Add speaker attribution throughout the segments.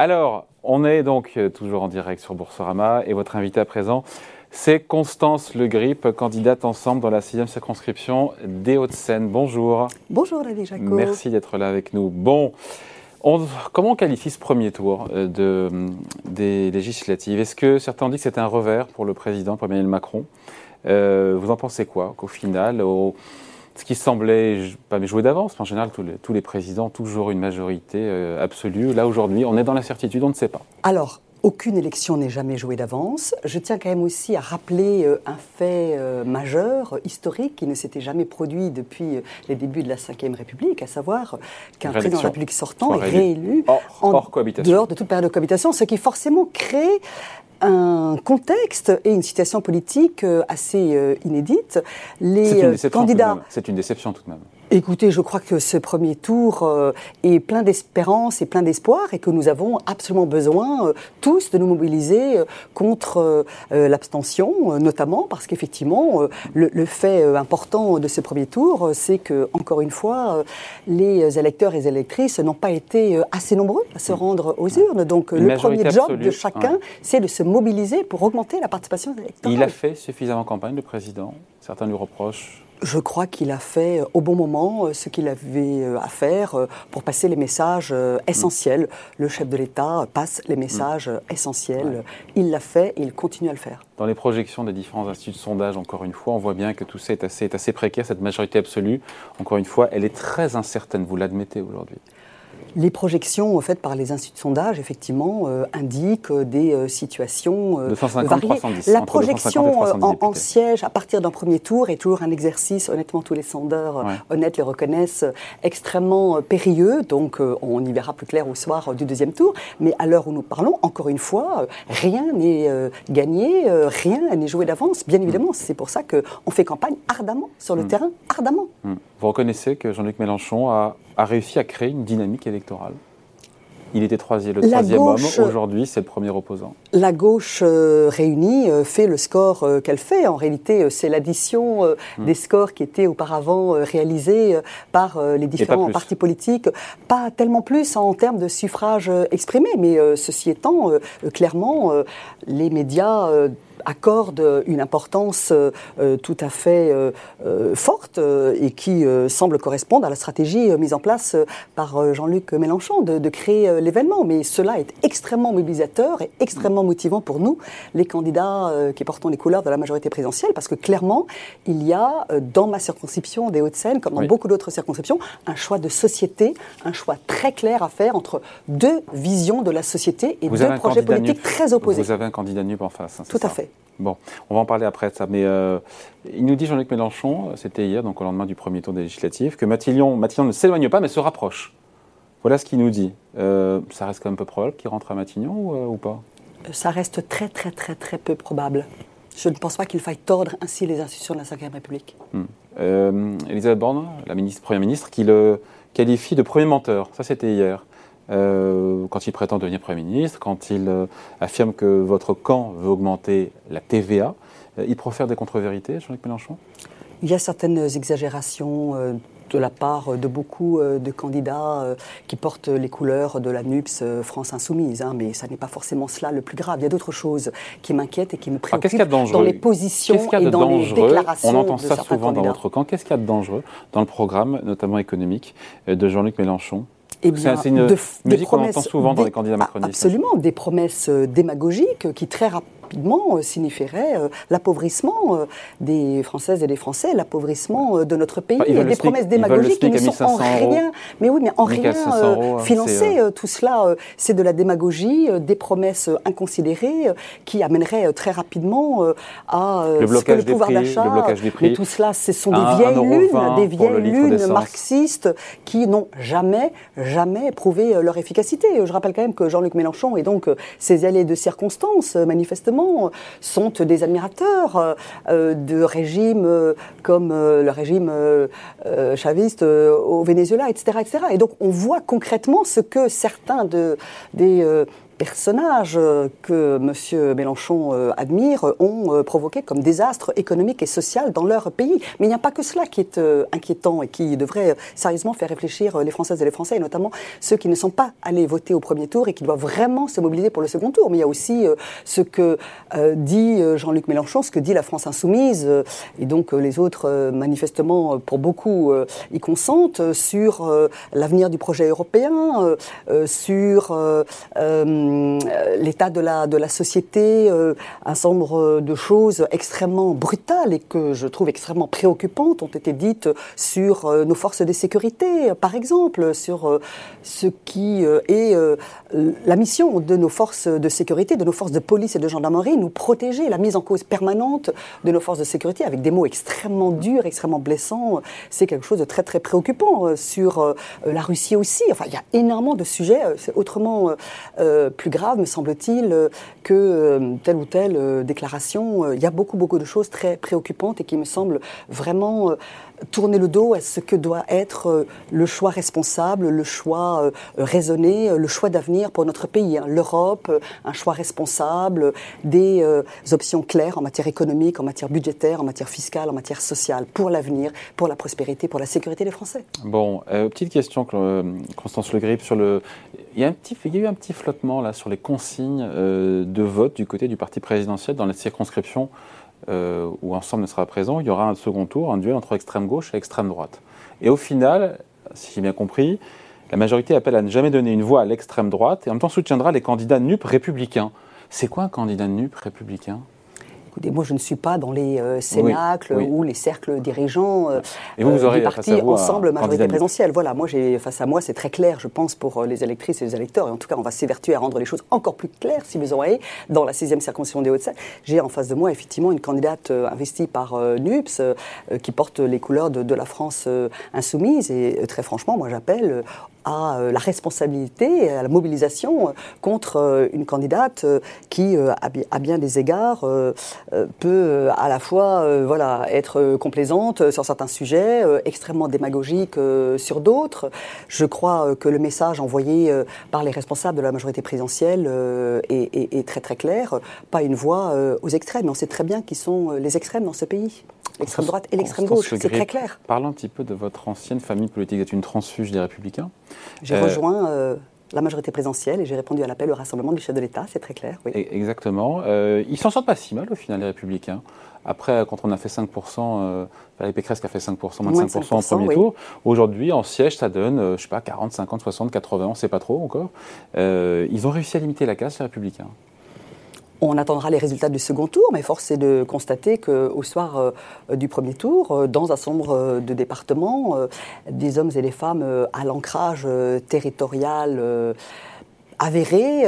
Speaker 1: Alors, on est donc euh, toujours en direct sur Boursorama et votre invité à présent, c'est Constance Le Grip, candidate ensemble dans la sixième circonscription des Hauts-de-Seine. Bonjour.
Speaker 2: Bonjour David Jacob.
Speaker 1: Merci d'être là avec nous. Bon, comment on qualifie ce premier tour euh, de, des législatives? Est-ce que certains ont dit que c'était un revers pour le président, pour Emmanuel Macron? Euh, Vous en pensez quoi Qu'au final, au, ce qui semblait pas jouer d'avance, en général, tous les, tous les, présidents toujours une majorité euh, absolue. Là, aujourd'hui, on est dans l'incertitude, on ne sait pas.
Speaker 2: Alors, aucune élection n'est jamais jouée d'avance. Je tiens quand même aussi à rappeler euh, un fait euh, majeur, historique, qui ne s'était jamais produit depuis les débuts de la Ve République, à savoir qu'un président de la République sortant est réélu
Speaker 1: en
Speaker 2: dehors de toute période de cohabitation, ce qui forcément crée un contexte et une situation politique assez inédite.
Speaker 1: Les candidats. C'est une déception tout de même.
Speaker 2: Écoutez, je crois que ce premier tour euh, est plein d'espérance et plein d'espoir et que nous avons absolument besoin euh, tous de nous mobiliser euh, contre l'abstention, notamment parce qu'effectivement, le, fait important de ce premier tour, c'est que, encore une fois, les électeurs et les électrices n'ont pas été assez nombreux à se rendre aux urnes. Donc, le premier job de chacun, c'est de se mobiliser pour augmenter la participation électorale.
Speaker 1: Il a fait suffisamment campagne, le président Certains lui reprochent
Speaker 2: je crois qu'il a fait euh, au bon moment euh, ce qu'il avait euh, à faire pour passer les messages essentiels. Le chef de l'État passe les messages essentiels. Il l'a fait et il continue à le faire.
Speaker 1: Dans les projections des différents instituts de sondage, encore une fois, on voit bien que tout ça est assez, est assez précaire, cette majorité absolue. Encore une fois, elle est très incertaine, vous l'admettez aujourd'hui.
Speaker 2: Les projections faites par les instituts de sondage, effectivement, euh, indiquent des euh, situations
Speaker 1: euh, variées.
Speaker 2: La projection en, siège à partir d'un premier tour est toujours un exercice, honnêtement, tous les sondeurs honnêtes le reconnaissent, extrêmement périlleux. Donc, on y verra plus clair au soir du deuxième tour. Mais à l'heure où nous parlons, encore une fois, rien n'est gagné, rien n'est joué d'avance. Bien évidemment, c'est pour ça qu'on fait campagne ardemment sur le mm. terrain, ardemment.
Speaker 1: Mm. Vous reconnaissez que Jean-Luc Mélenchon a, réussi à créer une dynamique électorale il était troisième, le troisième homme. Aujourd'hui, c'est le premier opposant.
Speaker 2: La gauche euh, réunie euh, fait le score euh, qu'elle fait. En réalité, c'est l'addition hmm. des scores qui étaient auparavant réalisés par les différents partis politiques. Pas tellement plus en termes de suffrage exprimé, mais ceci étant, clairement, les médias accorde une importance euh, tout à fait euh, euh, forte et qui semble correspondre à la stratégie mise en place par Jean-Luc Mélenchon de, créer l'événement. Mais cela est extrêmement mobilisateur et extrêmement motivant pour nous, les candidats qui portons les couleurs de la majorité présidentielle, parce que clairement, il y a dans ma circonscription des Hauts-de-Seine, comme dans beaucoup d'autres circonscriptions, un choix de société, un choix très clair à faire entre deux visions de la société et deux projets politiques très opposés.
Speaker 1: Vous avez un candidat NUP en face. Hein,
Speaker 2: Tout à fait.
Speaker 1: Bon, on va en parler après de ça. Mais euh, il nous dit, Jean-Luc Mélenchon, c'était hier, donc au lendemain du premier tour des législatives, que Mathilon, Matignon ne s'éloigne pas, mais se rapproche. Voilà ce qu'il nous dit. Euh, ça reste quand même peu probable qu'il rentre à Matignon ou, euh, pas?
Speaker 2: Ça reste très, très, très, très peu probable. Je ne pense pas qu'il faille tordre ainsi les institutions de la Ve République.
Speaker 1: Hmm. Elisabeth Borne, la ministre, première ministre, qui le qualifie de premier menteur. Ça, c'était hier. Euh, quand il prétend devenir Premier ministre, quand il euh, affirme que votre camp veut augmenter la TVA, euh, il profère des contre-vérités, Jean-Luc Mélenchon?
Speaker 2: Il y a certaines exagérations de la part de beaucoup de candidats qui portent les couleurs de la NUPS France Insoumise, hein, mais ça n'est pas forcément cela le plus grave. Il y a d'autres choses qui m'inquiètent et qui me préoccupent dans les positions et dans les déclarations.
Speaker 1: On entend ça souvent dans votre camp. Qu'est-ce qu'il y a de dangereux dans le programme, notamment économique, de Jean-Luc Mélenchon?
Speaker 2: Eh
Speaker 1: c'est une de, musique qu'on entend souvent dans les candidats macronistes.
Speaker 2: Absolument, des promesses euh, démagogiques qui très rapidement rapidement euh, signifierait euh, l'appauvrissement euh, des Françaises et des Français, l'appauvrissement de notre pays.
Speaker 1: et
Speaker 2: des promesses démagogiques qui ne sont en rien, mais oui, mais en rien financées. Tout cela, c'est de la démagogie, des promesses inconsidérées qui amèneraient très rapidement à
Speaker 1: le blocage le pouvoir d'achat.
Speaker 2: Mais tout cela, ce sont des vieilles lunes, des vieilles lunes marxistes qui n'ont jamais, jamais prouvé leur efficacité. Je rappelle quand même que Jean-Luc Mélenchon et donc ses alliés de circonstance, manifestement, sont des admirateurs euh, euh, de régimes euh, comme le régime chaviste au Venezuela, etc., etc. Et donc on voit concrètement ce que certains de, des personnages que M. Mélenchon admire ont provoqué comme désastre économique et social dans leur pays. Mais il n'y a pas que cela qui est inquiétant et qui devrait sérieusement faire réfléchir les Françaises et les Français, et notamment ceux qui ne sont pas allés voter au premier tour et qui doivent vraiment se mobiliser pour le second tour. Mais il y a aussi ce que dit Jean-Luc Mélenchon, ce que dit la France insoumise, et donc les autres, manifestement, pour beaucoup, y consentent sur l'avenir du projet européen, sur l'état de la, de la société, un certain nombre de choses extrêmement brutales et que je trouve extrêmement préoccupantes ont été dites sur nos forces de sécurité, par exemple, sur ce qui est la mission de nos forces de sécurité, de nos forces de police et de gendarmerie, nous protéger, la mise en cause permanente de nos forces de sécurité avec des mots extrêmement durs, extrêmement blessants, c'est quelque chose de très très préoccupant. Sur la Russie aussi, enfin il y a énormément de sujets, c'est autrement plus grave, me semble-t-il, que telle ou telle déclaration. Il y a beaucoup beaucoup de choses très préoccupantes et qui me semblent vraiment tourner le dos à ce que doit être euh, le choix responsable, le choix euh, raisonné, euh, le choix d'avenir pour notre pays. Hein. L'Europe, un choix responsable, des options claires en matière économique, en matière budgétaire, en matière fiscale, en matière sociale, pour l'avenir, pour la prospérité, pour la sécurité des Français.
Speaker 1: Bon, petite question, Constance Le Grip, sur le... Il y, a il y a eu un petit flottement là sur les consignes de vote du côté du parti présidentiel dans les circonscriptions euh, où Ensemble ne sera présent, il y aura un second tour, un duel entre extrême gauche et extrême droite. Et au final, si j'ai bien compris, la majorité appelle à ne jamais donner une voix à l'extrême droite et en même temps soutiendra les candidats NUP républicains. C'est quoi un candidat NUP républicain?
Speaker 2: Écoutez, moi, je ne suis pas dans les euh, cénacles ou les cercles dirigeants euh, et vous, vous aurez du parti Ensemble Majorité Présidentielle. Voilà, moi, j'ai face à moi, c'est très clair, je pense, pour les électrices et les électeurs. Et en tout cas, on va s'évertuer à rendre les choses encore plus claires, si vous en avez, dans la sixième circonscription des Hauts-de-Seine. J'ai en face de moi, effectivement, une candidate investie par NUPS qui porte les couleurs de, de la France insoumise. Et très franchement, moi, j'appelle à euh, la responsabilité, à la mobilisation euh, contre euh, une candidate qui, à bien des égards, peut à la fois être complaisante sur certains sujets, extrêmement démagogique sur d'autres. Je crois que le message envoyé par les responsables de la majorité présidentielle est, très très clair. Pas une voix aux extrêmes. On sait très bien qui sont les extrêmes dans ce pays. L'extrême droite et l'extrême gauche, c'est très clair.
Speaker 1: Parlons un petit peu de votre ancienne famille politique. Vous êtes une transfuge des Républicains.
Speaker 2: J'ai euh, rejoint euh, la majorité présidentielle et j'ai répondu à l'appel au rassemblement du chef de l'État, c'est très clair. Oui.
Speaker 1: E-, exactement. Euh, ils s'en sortent pas si mal au final, les Républicains. Après, quand on a fait 5%, euh, Valérie Pécresse qui a fait 5%, moins de 5%, au premier tour, aujourd'hui, en siège, ça donne, je je sais pas, 40, 50, 60, 80, on ne sait pas trop encore. ils ont réussi à limiter la casse, les Républicains.
Speaker 2: On attendra les résultats du second tour, mais force est de constater qu'au soir euh, du premier tour, euh, dans un nombre euh, de départements, des hommes et des femmes à l'ancrage territorial avéré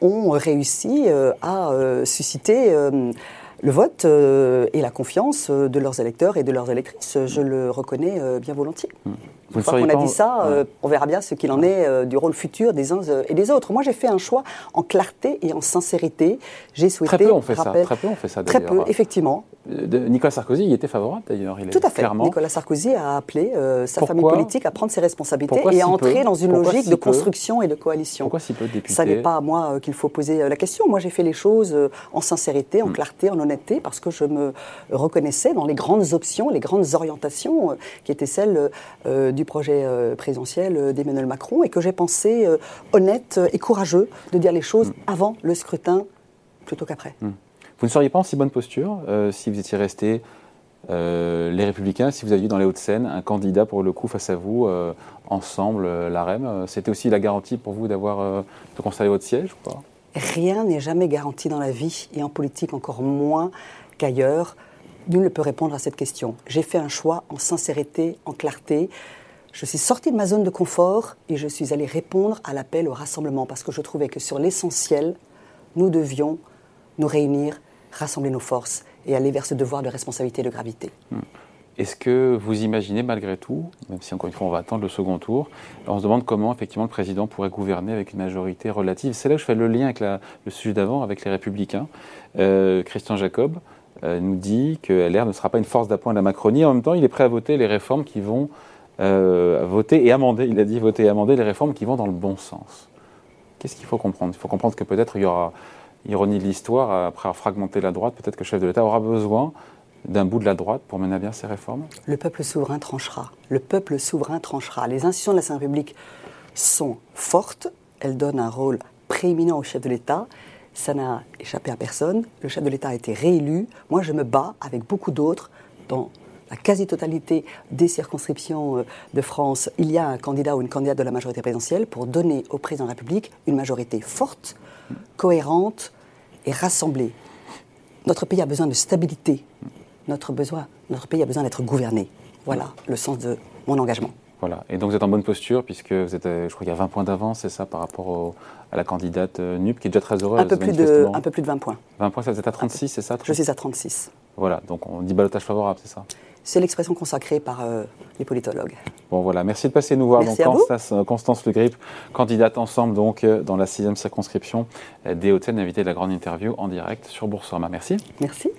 Speaker 2: ont réussi à susciter le vote et la confiance de leurs électeurs et de leurs électrices. Je le reconnais bien volontiers. Mmh. Une fois qu'on a dit ça, euh, on verra bien ce qu'il en est euh, du rôle futur des uns euh, et des autres. Moi, j'ai fait un choix en clarté et en sincérité. J'ai souhaité.
Speaker 1: Très peu on fait ça. Très peu on fait ça.
Speaker 2: Très peu, effectivement.
Speaker 1: Nicolas Sarkozy y était favorable d'ailleurs.
Speaker 2: Tout à fait. Nicolas Sarkozy a appelé sa famille politique à prendre ses responsabilités et à entrer dans une logique de construction et de coalition.
Speaker 1: Pourquoi si peu de députés
Speaker 2: Ça n'est pas à moi qu'il faut poser la question. Moi, j'ai fait les choses en sincérité, en hmm. clarté, en honnêteté, parce que je me reconnaissais dans les grandes options, les grandes orientations qui étaient celles du du projet euh, présidentiel euh, d'Emmanuel Macron et que j'ai pensé euh, honnête et courageux de dire les choses mm. avant le scrutin plutôt qu'après. Mm.
Speaker 1: Vous ne seriez pas en si bonne posture si vous étiez resté les Républicains, si vous aviez dans les Hauts-de-Seine un candidat pour le coup face à vous, ensemble, l'AREM C'était aussi la garantie pour vous d'avoir de conserver votre siège ou pas?
Speaker 2: Rien n'est jamais garanti dans la vie et en politique encore moins qu'ailleurs. Nul ne peut répondre à cette question. J'ai fait un choix en sincérité, en clarté. Je suis sortie de ma zone de confort et je suis allée répondre à l'appel au rassemblement parce que je trouvais que sur l'essentiel, nous devions nous réunir, rassembler nos forces et aller vers ce devoir de responsabilité et de gravité. Hmm.
Speaker 1: Est-ce que vous imaginez malgré tout, même si encore une fois on va attendre le second tour, on se demande comment effectivement le président pourrait gouverner avec une majorité relative C'est là où je fais le lien avec le sujet d'avant, avec les républicains. Euh, Christian Jacob euh, nous dit que LR ne sera pas une force d'appoint de la Macronie. En même temps, il est prêt à voter les réformes qui vont euh, voter et amender, il a dit voter et amender les réformes qui vont dans le bon sens. Qu'est-ce qu'il faut comprendre? Il faut comprendre que peut-être il y aura, ironie de l'histoire, après avoir fragmenté la droite, peut-être que le chef de l'État aura besoin d'un bout de la droite pour mener à bien ces réformes
Speaker 2: Le peuple souverain tranchera. Le peuple souverain tranchera. Les institutions de la Ve République sont fortes, elles donnent un rôle prééminent au chef de l'État. Ça n'a échappé à personne. Le chef de l'État a été réélu. Moi, je me bats avec beaucoup d'autres dans la quasi-totalité des circonscriptions euh, de France, il y a un candidat ou une candidate de la majorité présidentielle pour donner au président de la République une majorité forte, cohérente et rassemblée. Notre pays a besoin de stabilité. Notre, besoin, notre pays a besoin d'être gouverné. Voilà le sens de mon engagement.
Speaker 1: Voilà, et donc vous êtes en bonne posture puisque vous êtes, euh, je crois qu'il y a 20 points d'avance, c'est ça, par rapport à la candidate euh, NUP qui est déjà très heureuse.
Speaker 2: Un peu, plus de, un peu plus de 20 points.
Speaker 1: 20 points, ça, vous êtes à 36, c'est ça
Speaker 2: Je suis à 36.
Speaker 1: Voilà, donc on dit balotage favorable, c'est ça?
Speaker 2: C'est l'expression consacrée par euh, les politologues.
Speaker 1: Bon voilà, merci de passer nous voir.
Speaker 2: Merci donc,
Speaker 1: Constance, euh, Constance Le Grip, candidate ensemble donc euh, dans la sixième circonscription des Hauts-de-Seine, invitée de la grande interview en direct sur Boursorama. Merci.
Speaker 2: Merci.